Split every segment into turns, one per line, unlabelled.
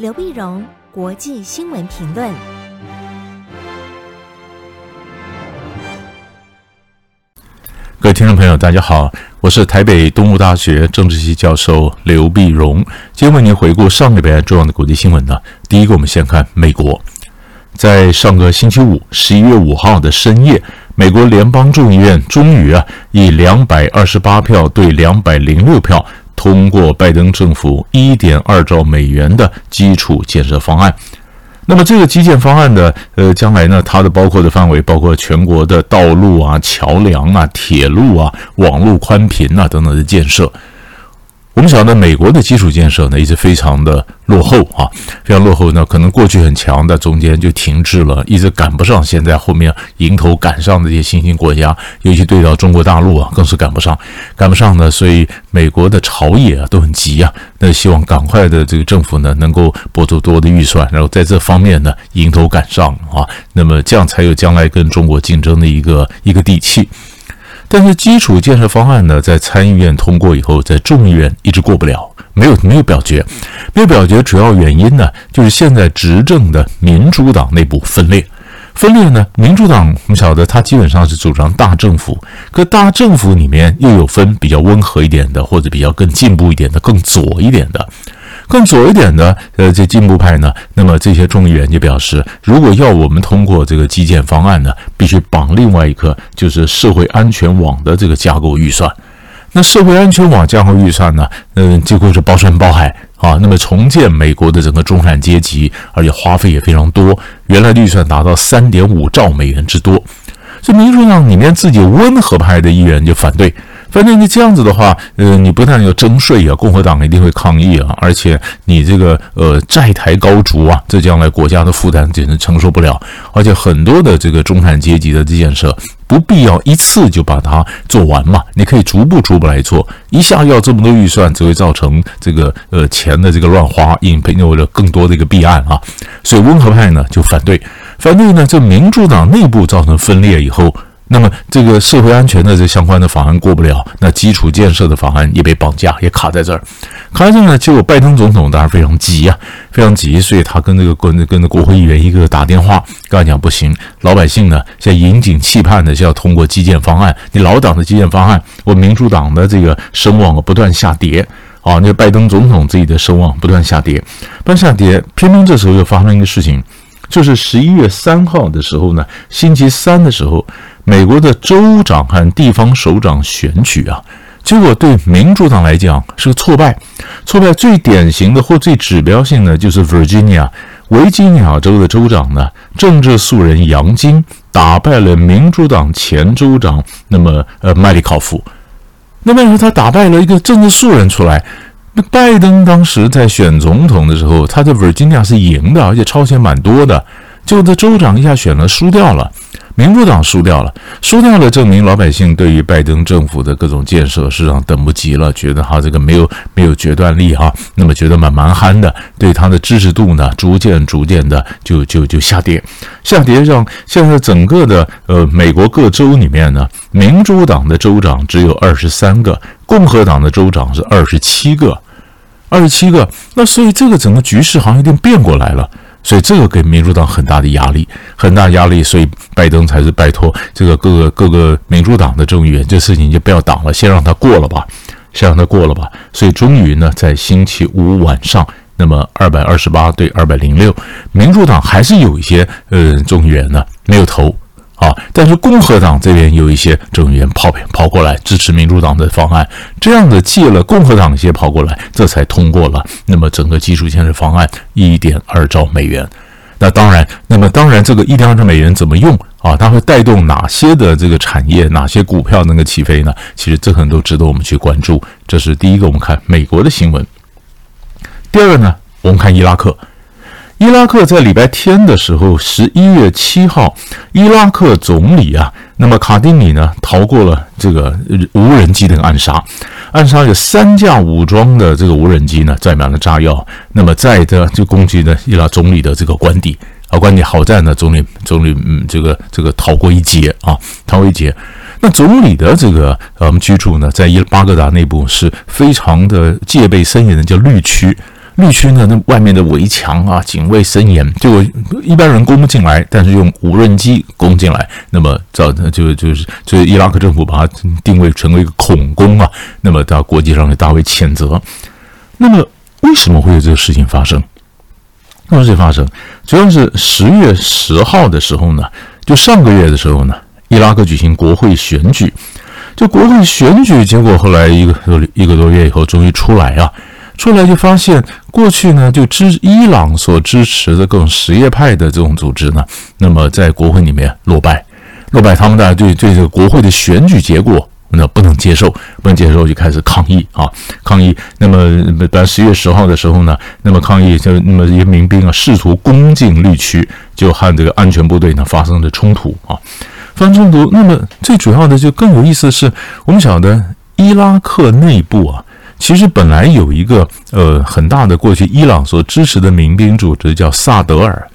刘碧荣，国际新闻评论。
各位听众朋友，大家好，我是台北东吴大学政治系教授刘碧荣，今天为您回顾上个礼拜重要的国际新闻呢。第一个，我们先看美国，在上个星期五，十一月五号的深夜。美国联邦众议院终于啊，以两百二十八票对两百零六票通过拜登政府一点二兆美元的基础建设方案。那么这个基建方案呢，呃，将来呢，它的包括的范围包括全国的道路啊、桥梁啊、铁路啊、网络宽频啊等等的建设。我们晓得美国的基础建设呢，一直非常的落后啊，非常落后呢。可能过去很强，但中间就停滞了，一直赶不上现在后面迎头赶上的这些新兴国家，尤其对到中国大陆啊，更是赶不上，赶不上呢。所以美国的朝野啊都很急啊，那希望赶快的这个政府呢能够拨出多的预算，然后在这方面呢迎头赶上啊，那么这样才有将来跟中国竞争的一个一个底气。但是基础建设方案呢，在参议院通过以后，在众议院一直过不了，没有没有表决，没有表决，主要原因呢，就是现在执政的民主党内部分裂，分裂呢，民主党我们晓得，他基本上是主张大政府，可大政府里面又有分比较温和一点的，或者比较更进步一点的，更左一点的。更左一点的，呃，这进步派呢，那么这些众议员就表示，如果要我们通过这个基建方案呢，必须绑另外一个，就是社会安全网的这个架构预算。那社会安全网架构预算呢，嗯，几乎是包山包海啊。那么重建美国的整个中产阶级，而且花费也非常多，原来预算达到三点五兆美元之多。这民主党里面自己温和派的议员就反对。反正你这样子的话，呃，你不但要征税啊，共和党一定会抗议啊，而且你这个呃债台高筑啊，这将来国家的负担简直承受不了。而且很多的这个中产阶级的这建设，不必要一次就把它做完嘛，你可以逐步逐步来做。一下要这么多预算，只会造成这个呃钱的这个乱花，引发了更多的一个弊案啊。所以温和派呢就反对，反对呢，这民主党内部造成分裂以后。那么这个社会安全的这相关的法案过不了，那基础建设的法案也被绑架，也卡在这儿。卡在这儿呢，结果拜登总统当然非常急呀、非常急，所以他跟这个跟跟着国会议员一个打电话，跟他讲不行，老百姓呢现在引颈期盼的是要通过基建方案，你老党的基建方案，我民主党的这个声望不断下跌啊，那拜登总统自己的声望不断下跌，不断下跌，偏偏这时候又发生一个事情，就是十一月三号的时候呢，星期三的时候。美国的州长和地方首长选举啊，结果对民主党来讲是个挫败。挫败最典型的或最指标性的就是 Virginia 维吉尼亚州的州长呢，政治素人杨金打败了民主党前州长那么呃麦里考夫。那为什么他打败了一个政治素人出来。那拜登当时在选总统的时候，他在 Virginia 是赢的，而且超前蛮多的。就这州长一下选了输掉了。民主党输掉了，输掉了，证明老百姓对于拜登政府的各种建设，事实上等不及了，觉得他这个没有没有决断力哈，那么觉得蛮蛮憨的，对他的支持度呢，逐渐逐渐的就就就下跌，下跌让现在整个的呃美国各州里面呢，民主党的州长只有二十三个，共和党的州长是二十七个，二十七个，那所以这个整个局势好像有点变过来了。所以这个给民主党很大的压力，很大压力。所以拜登才是拜托这个各个各个民主党的众议员，这事情就不要挡了，先让他过了吧，先让他过了吧。所以终于呢，在星期五晚上，那么二百二十八对二百零六，民主党还是有一些呃众议员呢没有投。啊！但是共和党这边有一些众议员跑跑过来支持民主党的方案，这样的借了共和党一些跑过来，这才通过了。那么整个基础建设方案一点二兆美元。那当然，那么当然这个一点二兆美元怎么用啊？它会带动哪些的这个产业，哪些股票能够起飞呢？其实这可能都值得我们去关注。这是第一个，我们看美国的新闻。第二个呢，我们看伊拉克。伊拉克在礼拜天的时候，十一月七号，伊拉克总理啊，那么卡丁尼呢，逃过了这个无人机的暗杀，暗杀有三架武装的这个无人机呢，载满了炸药，那么载的就攻击呢伊拉总理的这个官邸啊，官邸好在呢，总理总理嗯，这个这个逃过一劫啊，逃过一劫。那总理的这个呃居住呢，在伊巴格达内部是非常的戒备森严的，叫绿区。绿区呢，那外面的围墙啊，警卫森严，就一般人攻不进来，但是用无人机攻进来，那么造就就是就是伊拉克政府把它定位成为一个恐攻啊，那么到国际上也大为谴责。那么为什么会有这个事情发生？为什么会发生？主要是十月十号的时候呢，就上个月的时候呢，伊拉克举行国会选举，就国会选举结果后来一个多一个多月以后，终于出来啊。出来就发现，过去呢就支伊朗所支持的各种什叶派的这种组织呢，那么在国会里面落败，落败，他们大家对对这个国会的选举结果那不能接受，不能接受就开始抗议啊，抗议。那么在十月十号的时候呢，那么抗议就那么一些民兵啊试图攻进绿区，就和这个安全部队呢发生了冲突啊，发生冲突。那么最主要的就更有意思的是，我们晓得伊拉克内部啊。其实本来有一个呃很大的过去伊朗所支持的民兵组织叫萨德尔，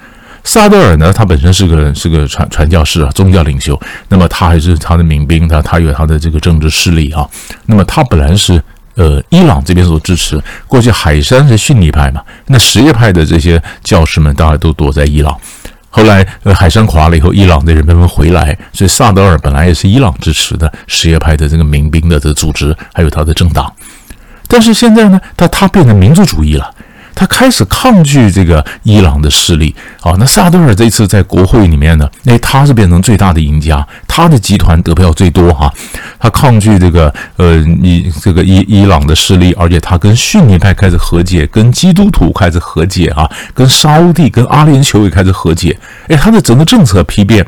萨德尔呢，他本身是个是个传传教士啊，宗教领袖。那么他还是他的民兵，他他有他的这个政治势力啊。那么他本来是呃伊朗这边所支持，过去海山是逊尼派嘛，那什叶派的这些教士们当然都躲在伊朗。后来呃海山垮了以后，伊朗的人纷纷回来，所以萨德尔本来也是伊朗支持的什叶派的这个民兵的这个组织，还有他的政党。但是现在呢，他他变成民族主义了，他开始抗拒这个伊朗的势力。啊，那萨德尔这次在国会里面呢，哎，他是变成最大的赢家，他的集团得票最多哈。他抗拒这个呃，伊这个伊伊朗的势力，而且他跟逊尼派开始和解，跟基督徒开始和解啊，跟沙乌地、跟阿联酋也开始和解。哎，他的整个政策批变，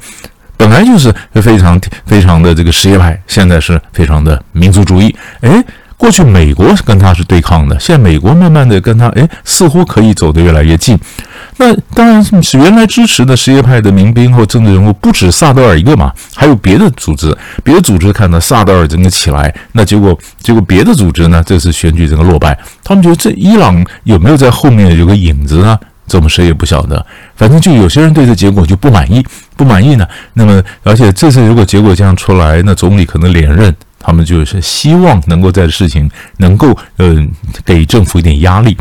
本来就是非常非常的这个什叶派，现在是非常的民族主义。哎。过去美国跟他是对抗的，现在美国慢慢的跟他，哎，似乎可以走得越来越近。那当然是原来支持的什叶派的民兵或政治人物不止萨德尔一个嘛，还有别的组织，别的组织看到萨德尔整个起来，那结果结果别的组织呢，这次选举整个落败，他们觉得这伊朗有没有在后面有个影子呢？这我们谁也不晓得。反正就有些人对这结果就不满意，不满意呢。那么而且这次如果结果这样出来，那总理可能连任。他们就是希望能够在事情能够呃给政府一点压力，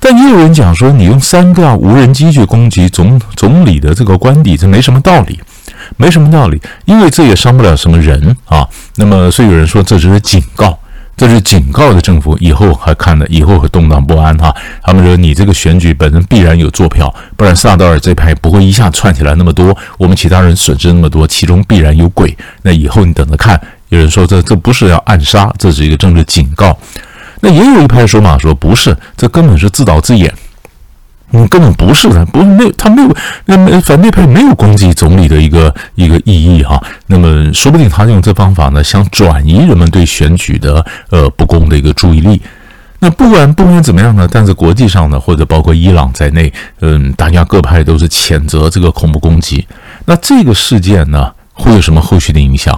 但也有人讲说，你用三个无人机去攻击总总理的这个官邸，这没什么道理，没什么道理，因为这也伤不了什么人啊。那么，所以有人说这只是警告，这是警告的政府以后还看了以后会动荡不安哈。他们说你这个选举本身必然有作票，不然萨德尔这派不会一下窜起来那么多，我们其他人损失那么多，其中必然有鬼。那以后你等着看。有人说这这不是要暗杀，这是一个政治警告。那也有一派说法说不是，这根本是自导自演。嗯，根本不是的，不是没有他没有那么反对派没有攻击总理的一个一个意义哈。那么说不定他用这方法呢，想转移人们对选举的呃不公的一个注意力。那不管不管怎么样呢，但是国际上呢，或者包括伊朗在内，嗯，大家各派都是谴责这个恐怖攻击。那这个事件呢，会有什么后续的影响？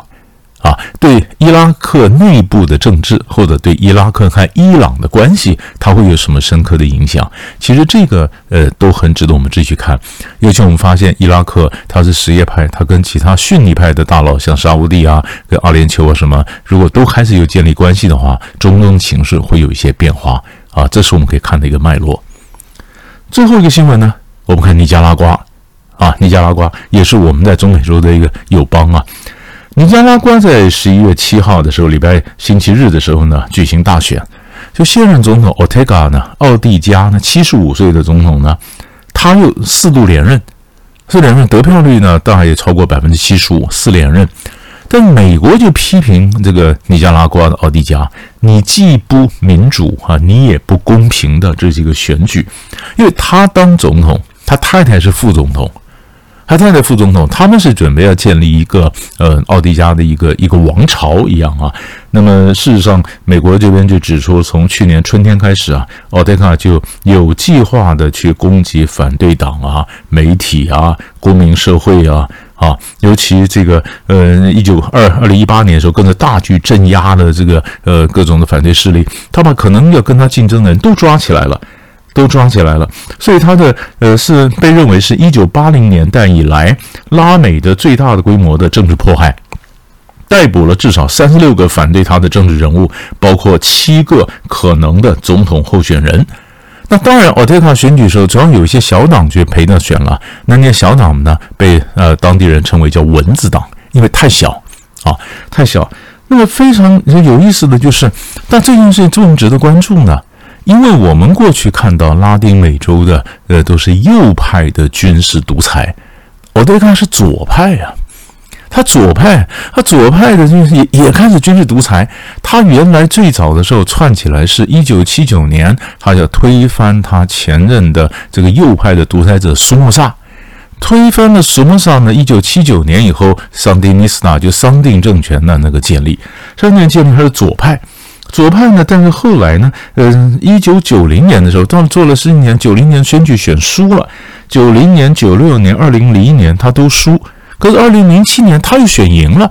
啊，对伊拉克内部的政治，或者对伊拉克和伊朗的关系，它会有什么深刻的影响？其实这个呃都很值得我们继续看。尤其我们发现伊拉克它是什叶派，它跟其他逊尼派的大佬，像沙乌地啊、跟阿联酋啊什么，如果都开始有建立关系的话，中东情势会有一些变化啊。这是我们可以看的一个脉络。最后一个新闻呢，我们看尼加拉瓜啊，尼加拉瓜也是我们在中美洲的一个友邦啊。尼加拉瓜在十一月七号的时候，礼拜星期日的时候呢，举行大选。就现任总统奥特加呢，奥蒂加呢，七十五岁的总统呢，他又四度连任，四连任得票率呢，当然也超过百分之七十五，四连任。但美国就批评这个尼加拉瓜的奥蒂加，你既不民主啊，你也不公平的这几个选举，因为他当总统，他太太是副总统。他太太副总统，他们是准备要建立一个呃奥迪加的一个一个王朝一样啊。那么事实上，美国这边就指出，从去年春天开始啊，奥特加就有计划的去攻击反对党啊、媒体啊、公民社会啊啊，尤其这个呃一九二二零一八年的时候，跟着大举镇压了这个呃各种的反对势力，他把可能要跟他竞争的人都抓起来了。都抓起来了，所以他的呃是被认为是一九八零年代以来拉美的最大的规模的政治迫害，逮捕了至少三十六个反对他的政治人物，包括七个可能的总统候选人。那当然，奥特卡选举的时候，总要有一些小党去陪他选了。那那些小党呢，被呃当地人称为叫“蚊子党”，因为太小啊，太小。那么非常有意思的就是，但这件事情这么值得关注呢？因为我们过去看到拉丁美洲的呃都是右派的军事独裁，奥特卡是左派呀、他左派，他左派的就是也也开始军事独裁。他原来最早的时候串起来是一九七九年，他要推翻他前任的这个右派的独裁者苏莫萨，推翻了苏莫萨呢。一九七九年以后，桑迪尼斯塔就桑定政权的那个建立，桑定建立他是左派，左派呢，但是后来呢，呃，一九九零年的时候，当做了十几年，九零年选举选输了，九零年、九六年、二零零一年他都输。可是，二零零七年他又选赢了，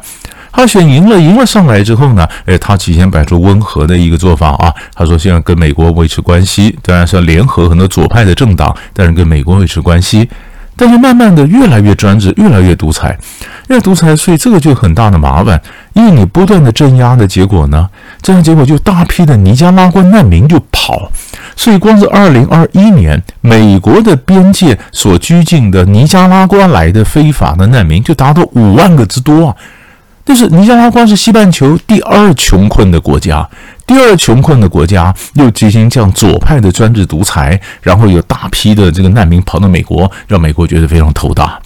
他选赢了，赢了上来之后呢，诶，他提前摆出温和的一个做法啊。他说，现在跟美国维持关系，当然是要联合很多左派的政党，但是跟美国维持关系。但是慢慢的越来越专制，越来越独裁，越独裁，所以这个就很大的麻烦，因为你不断的镇压的结果呢，这样结果就大批的尼加拉瓜难民就跑，所以光是二零二一年，美国的边界所拘禁的尼加拉瓜来的非法的难民就达到五万个之多啊。就是尼加拉瓜是西半球第二穷困的国家，第二穷困的国家又进行这样左派的专制独裁，然后有大批的这个难民跑到美国，让美国觉得非常头大。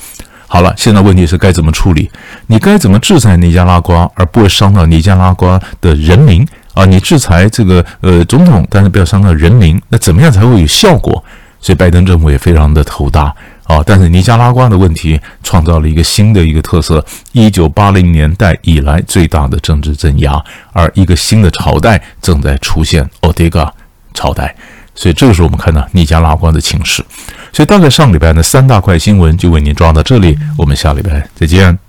好了，现在问题是该怎么处理？你该怎么制裁尼加拉瓜，而不会伤到尼加拉瓜的人民啊？你制裁这个呃总统，但是不要伤到人民，那怎么样才会有效果？所以拜登政府也非常的头大。啊！但是尼加拉瓜的问题创造了一个新的一个特色，一九八零年代以来最大的政治镇压，而一个新的朝代正在出现——奥特卡朝代。所以这个时候我们看到尼加拉瓜的情势。所以大概上礼拜呢三大块新闻就为您抓到这里，我们下礼拜再见。